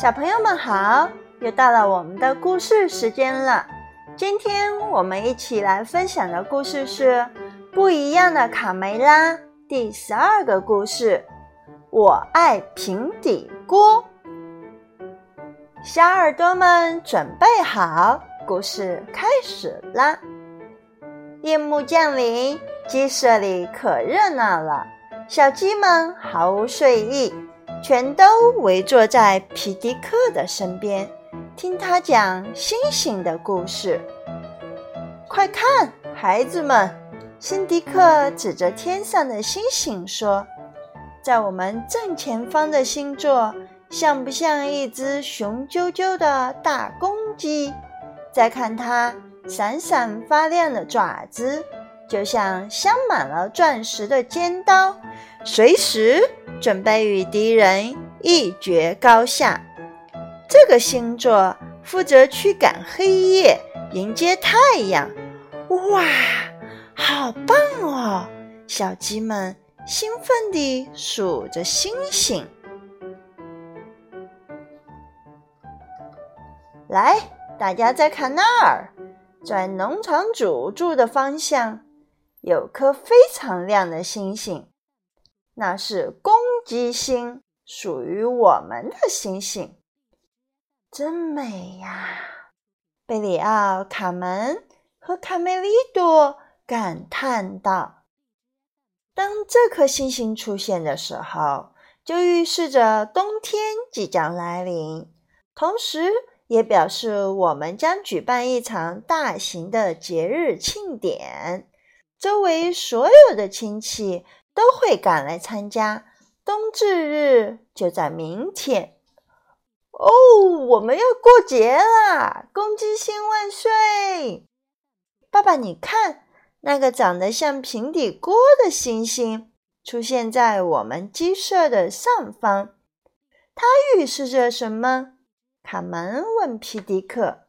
小朋友们好，又到了我们的故事时间了。今天我们一起来分享的故事是《不一样的卡梅拉》第十二个故事。我爱平底锅。小耳朵们准备好，故事开始啦！夜幕降临，鸡舍里可热闹了，小鸡们毫无睡意。全都围坐在皮迪克的身边，听他讲星星的故事。快看，孩子们！辛迪克指着天上的星星说：“在我们正前方的星座，像不像一只雄赳赳的大公鸡？再看它闪闪发亮的爪子，就像镶满了钻石的尖刀，随时……”准备与敌人一决高下。这个星座负责驱赶黑夜，迎接太阳。哇，好棒哦！小鸡们兴奋地数着星星。来，大家再看那儿，在农场主住的方向，有颗非常亮的星星。那是公鸡星，属于我们的星星，真美呀！贝里奥、卡门和卡梅利多感叹道：“当这颗星星出现的时候，就预示着冬天即将来临，同时也表示我们将举办一场大型的节日庆典，周围所有的亲戚。”都会赶来参加。冬至日就在明天哦，我们要过节啦！公鸡星万岁！爸爸，你看那个长得像平底锅的星星出现在我们鸡舍的上方，它预示着什么？卡门问皮迪克。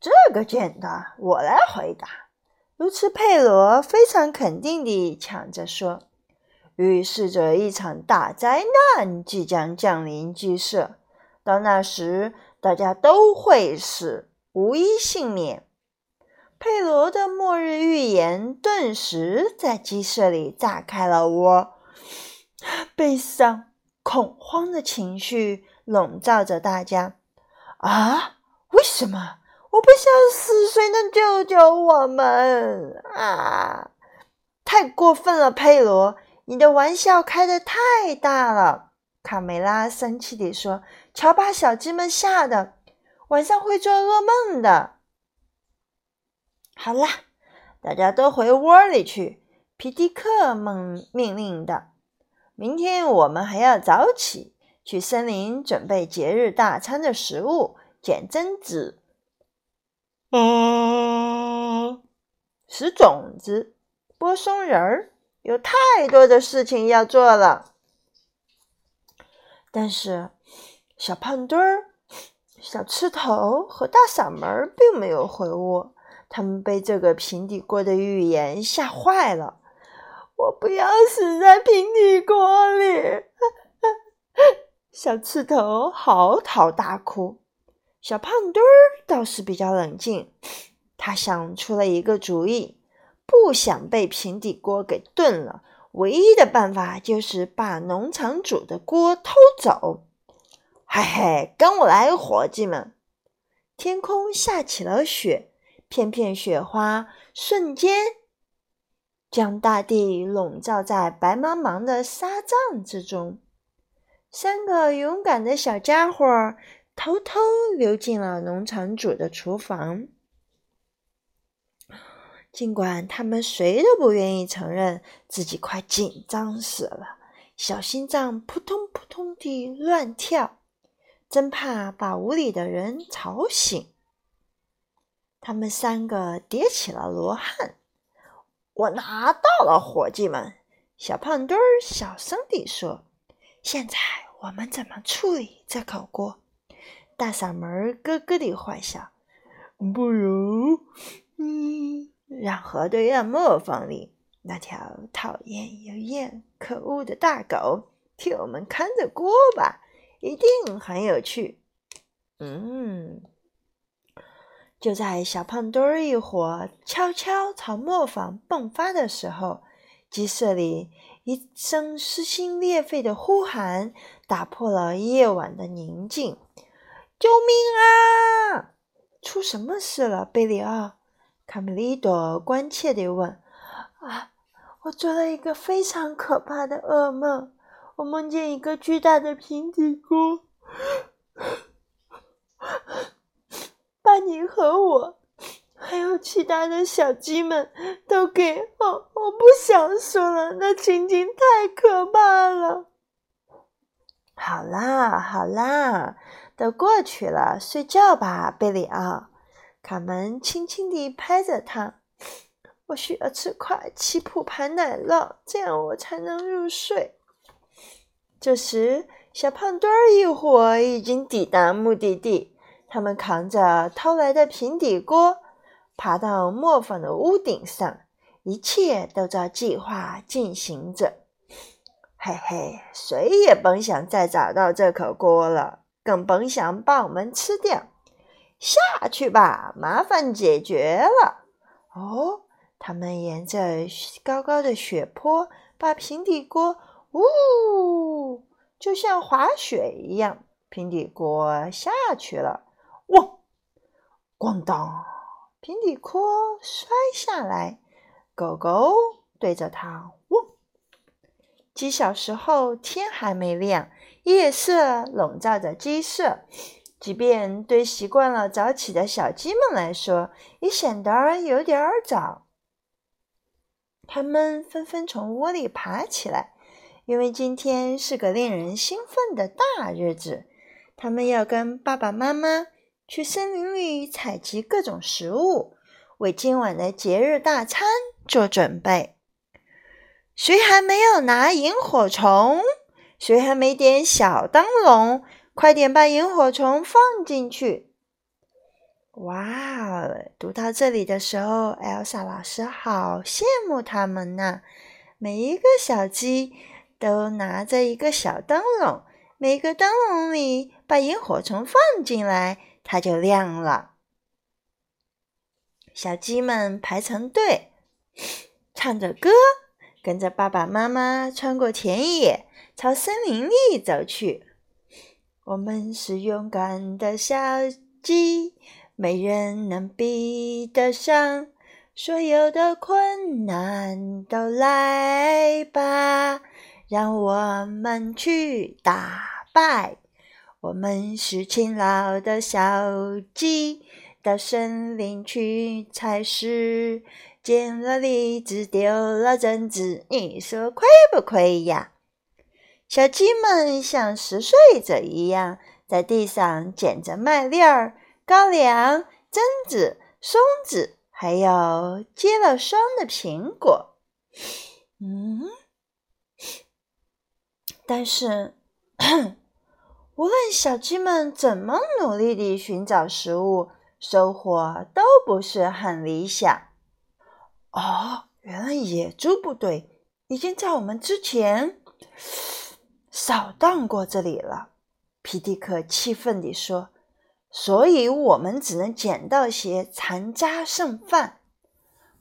这个简单，我来回答。卢茨佩罗非常肯定地抢着说：“预示着一场大灾难即将降临鸡舍，到那时大家都会死，无一幸免。”佩罗的末日预言顿时在鸡舍里炸开了窝，悲伤、恐慌的情绪笼罩着大家。啊，为什么？我不想死，谁能救救我们啊？太过分了，佩罗，你的玩笑开得太大了。卡梅拉生气地说：“瞧，把小鸡们吓的，晚上会做噩梦的。”好啦，大家都回窝里去。皮迪克命命令的：“明天我们还要早起，去森林准备节日大餐的食物，捡榛子。”嗯，拾种子，剥松仁儿，有太多的事情要做了。但是，小胖墩儿、小刺头和大嗓门并没有回屋，他们被这个平底锅的预言吓坏了。我不要死在平底锅里！小刺头嚎啕大哭。小胖墩儿倒是比较冷静，他想出了一个主意，不想被平底锅给炖了，唯一的办法就是把农场主的锅偷走。嘿嘿，跟我来，伙计们！天空下起了雪，片片雪花瞬间将大地笼罩在白茫茫的沙帐之中。三个勇敢的小家伙。偷偷溜进了农场主的厨房，尽管他们谁都不愿意承认自己快紧张死了，小心脏扑通扑通地乱跳，真怕把屋里的人吵醒。他们三个叠起了罗汉，我拿到了，伙计们！小胖墩儿小声地说：“现在我们怎么处理这口锅？”大嗓门咯咯地坏笑，不如，嗯，让河对岸磨坊里那条讨厌又厌、可恶的大狗替我们看着锅吧，一定很有趣。”嗯，就在小胖墩儿一伙悄悄朝磨坊迸发的时候，鸡舍里一声撕心裂肺的呼喊打破了夜晚的宁静：“救命啊！出什么事了，贝里奥？”卡梅利多关切地问：“啊，我做了一个非常可怕的噩梦。我梦见一个巨大的平底锅，把你和我，还有其他的小鸡们都给……哦，我不想说了，那情景太可怕了。”好啦，好啦，都过去了，睡觉吧，贝里奥。卡门轻轻地拍着他，我需要吃块七普牌奶酪，这样我才能入睡。这时，小胖墩儿一伙已经抵达目的地，他们扛着偷来的平底锅，爬到磨坊的屋顶上，一切都照计划进行着。嘿嘿，谁也甭想再找到这口锅了，更甭想把我们吃掉。下去吧，麻烦解决了。哦，他们沿着高高的雪坡，把平底锅，呜，就像滑雪一样，平底锅下去了。哇，咣当，平底锅摔下来，狗狗对着它汪。几小时后，天还没亮，夜色笼罩着鸡舍。即便对习惯了早起的小鸡们来说，也显得有点儿早。他们纷纷从窝里爬起来，因为今天是个令人兴奋的大日子。他们要跟爸爸妈妈去森林里采集各种食物，为今晚的节日大餐做准备。谁还没有拿萤火虫？谁还没点小灯笼？快点把萤火虫放进去！哇，读到这里的时候，艾莎老师好羡慕他们呐！每一个小鸡都拿着一个小灯笼，每个灯笼里把萤火虫放进来，它就亮了。小鸡们排成队，唱着歌，跟着爸爸妈妈穿过田野，朝森林里走去。我们是勇敢的小鸡，没人能比得上。所有的困难都来吧，让我们去打败。我们是勤劳的小鸡，到森林去采食，捡了栗子，丢了榛子，你说亏不亏呀？小鸡们像拾穗者一样，在地上捡着麦粒儿、高粱、榛子、松子，还有结了霜的苹果。嗯，但是，无论小鸡们怎么努力地寻找食物，收获都不是很理想。哦，原来野猪部队已经在我们之前。扫荡过这里了，皮蒂克气愤地说：“所以我们只能捡到些残渣剩饭。”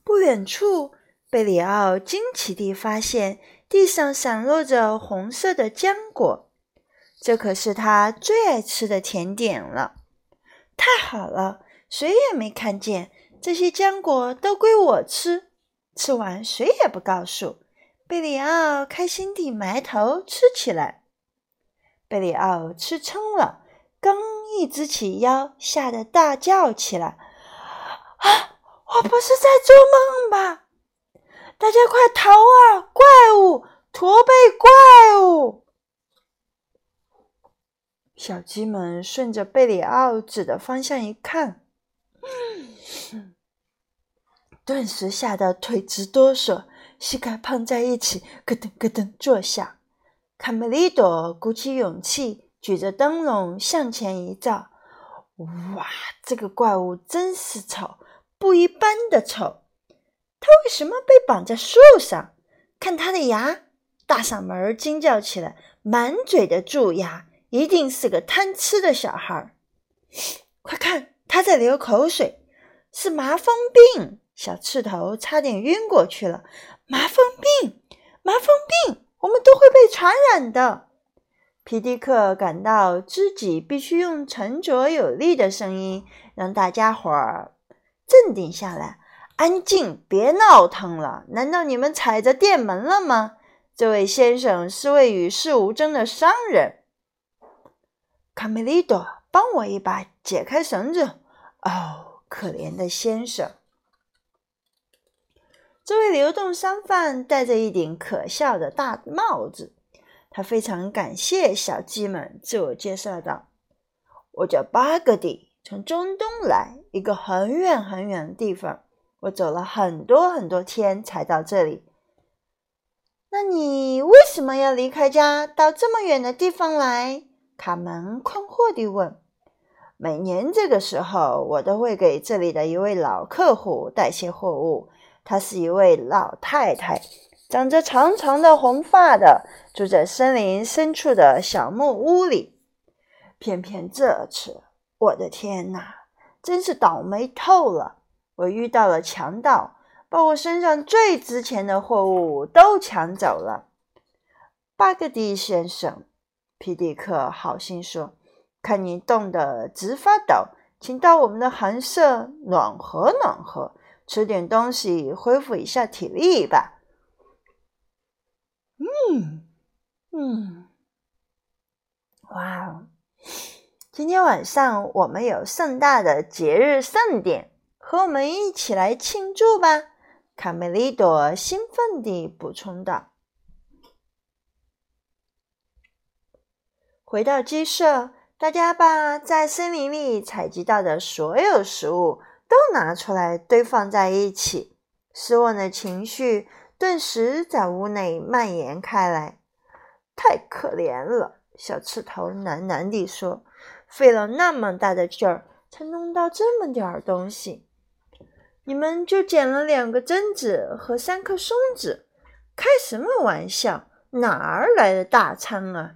不远处，贝里奥惊奇地发现地上散落着红色的浆果，这可是他最爱吃的甜点了。太好了，谁也没看见，这些浆果都归我吃，吃完谁也不告诉。贝里奥开心地埋头吃起来。贝里奥吃撑了，刚一直起腰，吓得大叫起来：“啊，我不是在做梦吧？大家快逃啊！怪物，驼背怪物！”小鸡们顺着贝里奥指的方向一看，顿时吓得腿直哆嗦。膝盖碰在一起，咯噔咯噔作响。卡梅利多鼓起勇气，举着灯笼向前一照。哇，这个怪物真是丑，不一般的丑！他为什么被绑在树上？看他的牙，大嗓门惊叫起来，满嘴的蛀牙，一定是个贪吃的小孩。快看，他在流口水，是麻风病！小刺头差点晕过去了。麻风病，麻风病，我们都会被传染的。皮迪克感到自己必须用沉着有力的声音让大家伙儿镇定下来，安静，别闹腾了。难道你们踩着店门了吗？这位先生是位与世无争的商人。卡梅利多，帮我一把，解开绳子。哦，可怜的先生。这位流动商贩戴着一顶可笑的大帽子。他非常感谢小鸡们，自我介绍道：“我叫巴格迪，从中东来，一个很远很远的地方。我走了很多很多天才到这里。那你为什么要离开家，到这么远的地方来？”卡门困惑地问。“每年这个时候，我都会给这里的一位老客户带些货物。她是一位老太太。”长着长长的红发的，住在森林深处的小木屋里。偏偏这次，我的天哪，真是倒霉透了！我遇到了强盗，把我身上最值钱的货物都抢走了。巴格迪先生，皮迪克好心说：“看你冻得直发抖，请到我们的寒舍暖和暖和，吃点东西，恢复一下体力吧。”嗯嗯，哇哦！今天晚上我们有盛大的节日盛典，和我们一起来庆祝吧！卡梅利多兴奋地补充道。回到鸡舍，大家把在森林里采集到的所有食物都拿出来堆放在一起，失望的情绪。顿时在屋内蔓延开来，太可怜了！小刺头喃喃地说：“费了那么大的劲儿，才弄到这么点儿东西，你们就捡了两个榛子和三颗松子，开什么玩笑？哪儿来的大餐啊？”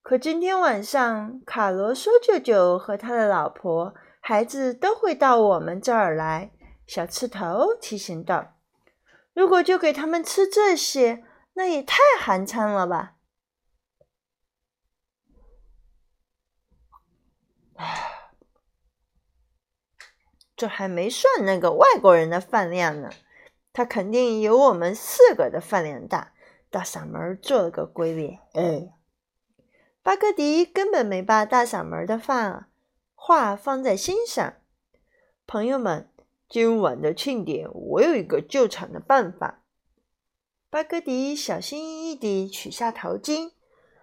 可今天晚上，卡罗说：“舅舅和他的老婆、孩子都会到我们这儿来。”小刺头提醒道。如果就给他们吃这些，那也太寒碜了吧！这还没算那个外国人的饭量呢，他肯定有我们四个的饭量大。大嗓门做了个鬼脸。哎，巴格迪根本没把大嗓门的饭啊话放在心上。朋友们。今晚的庆典，我有一个救场的办法。巴格迪小心翼翼地取下头巾。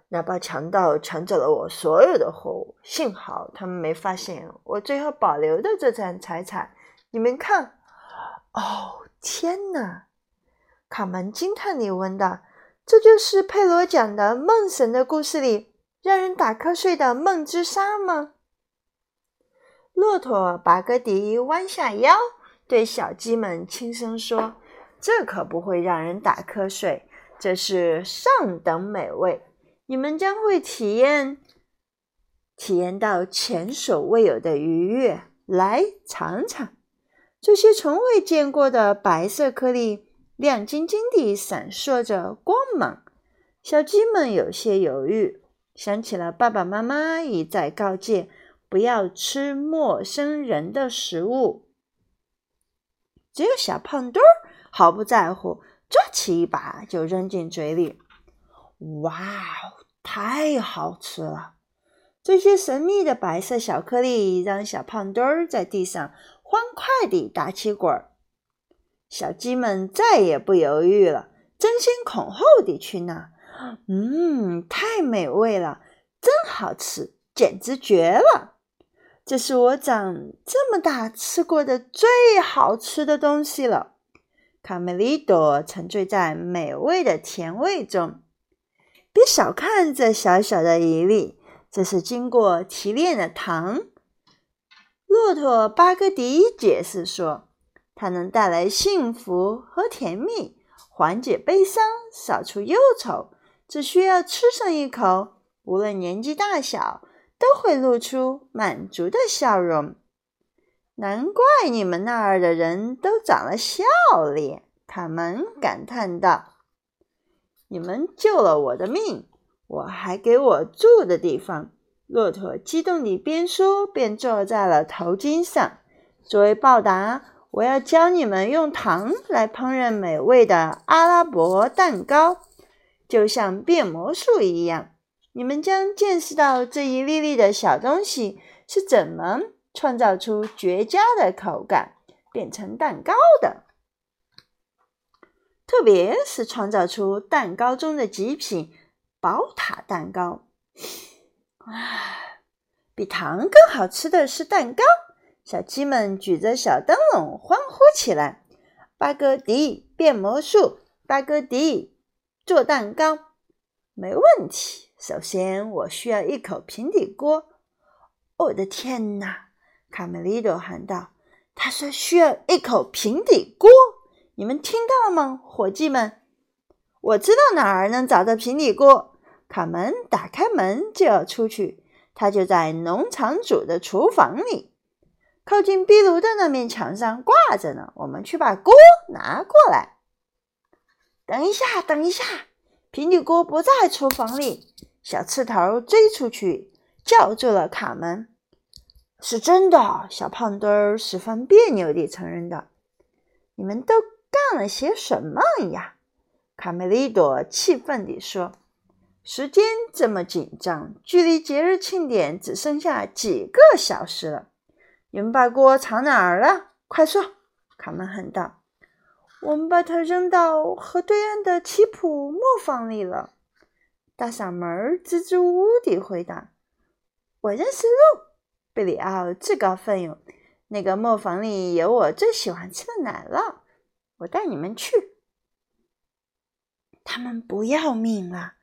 那帮强盗抢走了我所有的货物，幸好他们没发现我最后保留的这件财产。你们看，哦，天哪！卡门惊叹地问道：“这就是佩罗讲的梦神的故事里让人打瞌睡的梦之沙吗？”骆驼巴格迪弯下腰。对小鸡们轻声说：“这可不会让人打瞌睡，这是上等美味，你们将会体验体验到前所未有的愉悦。来尝尝，这些从未见过的白色颗粒，亮晶晶地闪烁着光芒。”小鸡们有些犹豫，想起了爸爸妈妈一再告诫不要吃陌生人的食物。只有小胖墩儿毫不在乎，抓起一把就扔进嘴里。哇哦，太好吃了！这些神秘的白色小颗粒让小胖墩儿在地上欢快地打起滚儿。小鸡们再也不犹豫了，争先恐后地去拿。嗯，太美味了，真好吃，简直绝了！这是我长这么大吃过的最好吃的东西了。卡梅利多沉醉在美味的甜味中。别小看这小小的一粒，这是经过提炼的糖。骆驼巴格迪解释说：“它能带来幸福和甜蜜。缓解悲伤，扫除忧愁，只需要吃上一口，无论年纪大小，都会露出满足的笑容。难怪你们那儿的人都长了笑脸，他们感叹道：“你们救了我的命，我还给我住的地方。”骆驼激动地边说边坐在了头巾上。作为报答，我要教你们用糖来烹饪美味的阿拉伯蛋糕，就像变魔术一样。你们将见识到这一粒粒的小东西是怎么。创造出绝佳的口感，变成蛋糕的，特别是创造出蛋糕中的极品宝塔蛋糕。啊，比糖更好吃的是蛋糕！小鸡们举着小灯笼欢呼起来。巴格迪变魔术，巴格迪做蛋糕，没问题。首先，我需要一口平底锅。我的天哪！卡梅利多喊道：“他说需要一口平底锅，你们听到了吗，伙计们？我知道哪儿能找到平底锅。”卡门打开门就要出去，他就在农场主的厨房里，靠近壁炉的那面墙上挂着呢。我们去把锅拿过来。等一下，等一下，平底锅不在厨房里。小刺头追出去，叫住了卡门。是真的，小胖墩儿十分别扭地承认道：“你们都干了些什么呀？”卡梅利多气愤地说：“时间这么紧张，距离节日庆典只剩下几个小时了。你们把锅藏哪儿了？快说！”卡门喊道。“我们把它扔到河对岸的奇普磨坊里了。”大嗓门支支吾吾地回答：“我认识路。”贝里奥自告奋勇：“那个磨坊里有我最喜欢吃的奶酪，我带你们去。”他们不要命了！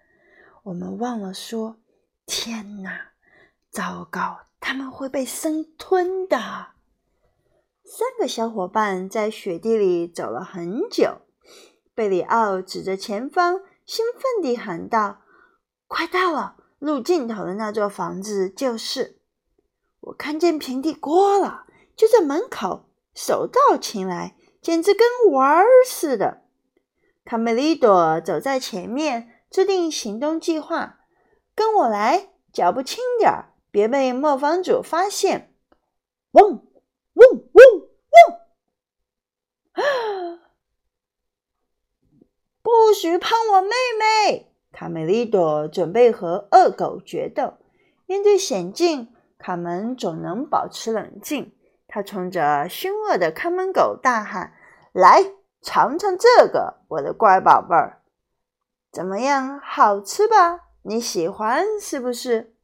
我们忘了说，天哪，糟糕，他们会被生吞的！三个小伙伴在雪地里走了很久。贝里奥指着前方，兴奋地喊道：“快到了！路尽头的那座房子就是。”我看见平底锅了，就在门口，手到擒来，简直跟玩儿似的。卡梅利多走在前面，制定行动计划。跟我来，脚步轻点儿，别被磨坊主发现。嗡嗡嗡嗡！不许碰我妹妹！卡梅利多准备和恶狗决斗。面对险境。卡门总能保持冷静。他冲着凶恶的看门狗大喊：“来尝尝这个，我的乖宝贝儿，怎么样？好吃吧？你喜欢是不是？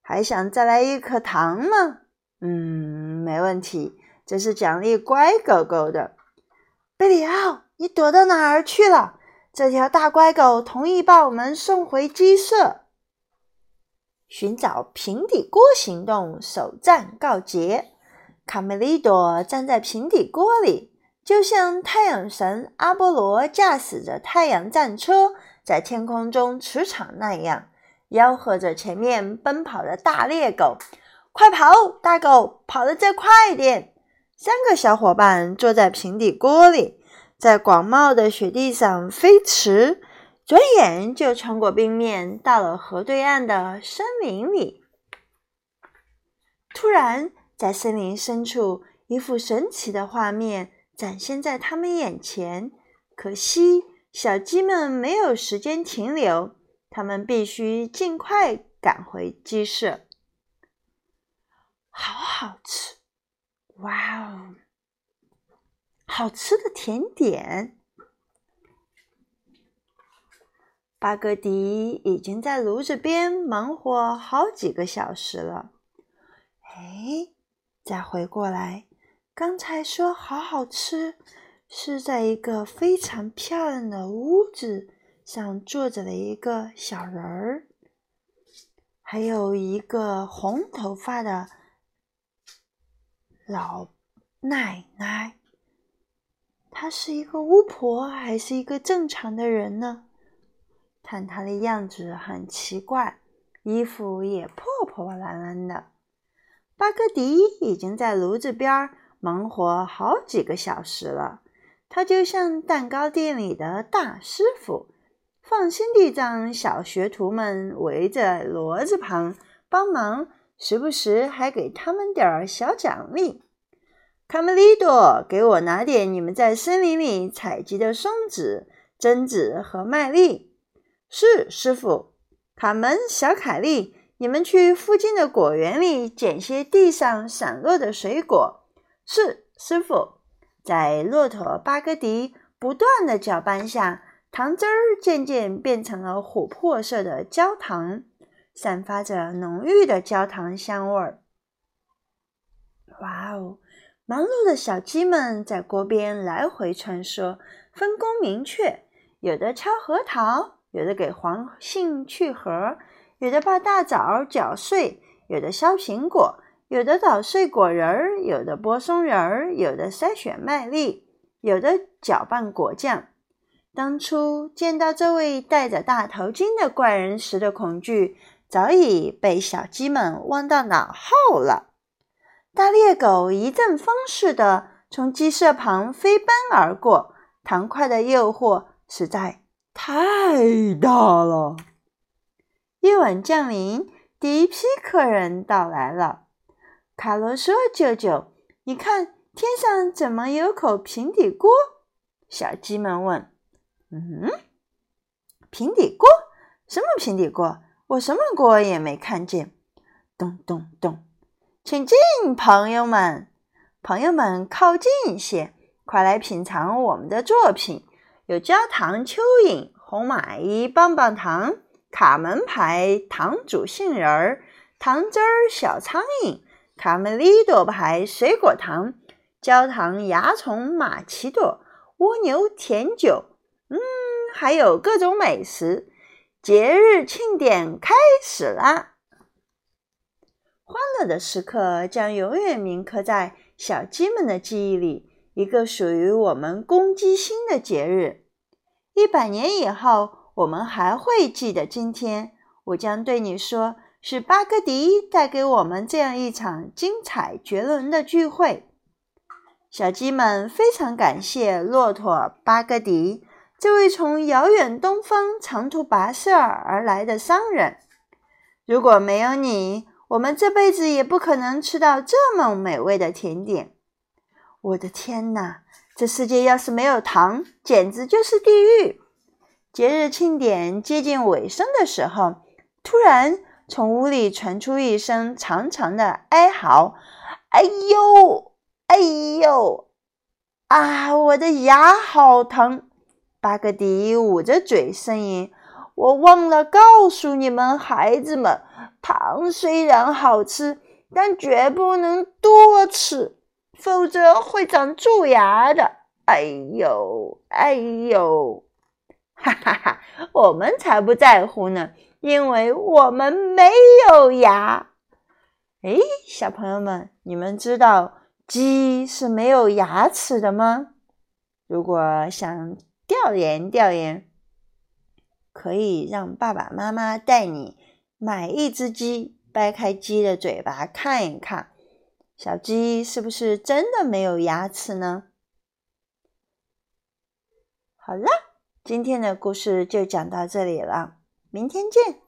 还想再来一颗糖吗？嗯，没问题，这是奖励乖狗狗的。贝里奥，你躲到哪儿去了？这条大乖狗同意把我们送回鸡舍。”寻找平底锅行动首战告捷。卡梅利多站在平底锅里，就像太阳神阿波罗驾驶着太阳战车在天空中驰骋那样，吆喝着前面奔跑的大猎狗：“快跑，大狗，跑得再快一点！”三个小伙伴坐在平底锅里，在广袤的雪地上飞驰。转眼就穿过冰面，到了河对岸的森林里。突然，在森林深处，一幅神奇的画面展现在他们眼前。可惜，小鸡们没有时间停留，它们必须尽快赶回鸡舍。好好吃！哇哦，好吃的甜点！巴格迪已经在炉子边忙活好几个小时了。哎，再回过来，刚才说好好吃，是在一个非常漂亮的屋子上坐着的一个小人儿，还有一个红头发的老奶奶，她是一个巫婆还是一个正常的人呢？看她的样子很奇怪，衣服也破破烂烂的。巴格迪已经在炉子边忙活好几个小时了，他就像蛋糕店里的大师傅，放心地让小学徒们围着骡子旁帮忙，时不时还给他们点儿小奖励。卡梅利多，给我拿点你们在森林里采集的松子、榛子和麦粒。是，师傅。卡门、小凯利。你们去附近的果园里捡些地上散落的水果。是，师傅。在骆驼巴格迪不断的搅拌下，糖汁儿渐渐变成了琥珀色的焦糖，散发着浓郁的焦糖香味儿。哇哦！忙碌的小鸡们在锅边来回穿梭，分工明确，有的敲核桃，有的给黄杏去核。有的把大枣搅碎，有的削苹果，有的捣碎果仁儿，有的剥松仁儿，有的筛选麦粒，有的搅拌果酱。当初见到这位戴着大头巾的怪人时的恐惧，早已被小鸡们忘到脑后了。大猎狗一阵风似的从鸡舍旁飞奔而过，糖块的诱惑实在太大了。夜晚降临，第一批客人到来了。卡罗说：“舅舅，你看天上怎么有口平底锅？”小鸡们问：“嗯，平底锅？什么平底锅？我什么锅也没看见。”咚咚咚，请进，朋友们！朋友们，靠近一些，快来品尝我们的作品：有焦糖蚯蚓、红蚂蚁棒棒糖。卡门牌糖煮杏仁儿、糖汁儿小苍蝇、卡梅利多牌水果糖、焦糖蚜虫马奇朵、蜗牛甜酒，嗯，还有各种美食。节日庆典开始啦！欢乐的时刻将永远铭刻在小鸡们的记忆里，一个属于我们公鸡星的节日。一百年以后。我们还会记得今天，我将对你说，是巴格迪带给我们这样一场精彩绝伦的聚会。小鸡们非常感谢骆驼巴格迪这位从遥远东方长途跋涉而来的商人。如果没有你，我们这辈子也不可能吃到这么美味的甜点。我的天哪，这世界要是没有糖，简直就是地狱！节日庆典接近尾声的时候，突然从屋里传出一声长长的哀嚎：“哎呦，哎呦，啊，我的牙好疼！”巴格迪捂着嘴呻吟：“我忘了告诉你们，孩子们，糖虽然好吃，但绝不能多吃，否则会长蛀牙的。哎呦，哎呦！” 哈哈哈，我们才不在乎呢，因为我们没有牙。哎，小朋友们，你们知道鸡是没有牙齿的吗？如果想调研调研，可以让爸爸妈妈带你买一只鸡，掰开鸡的嘴巴看一看，小鸡是不是真的没有牙齿呢？好了。今天的故事就讲到这里了，明天见。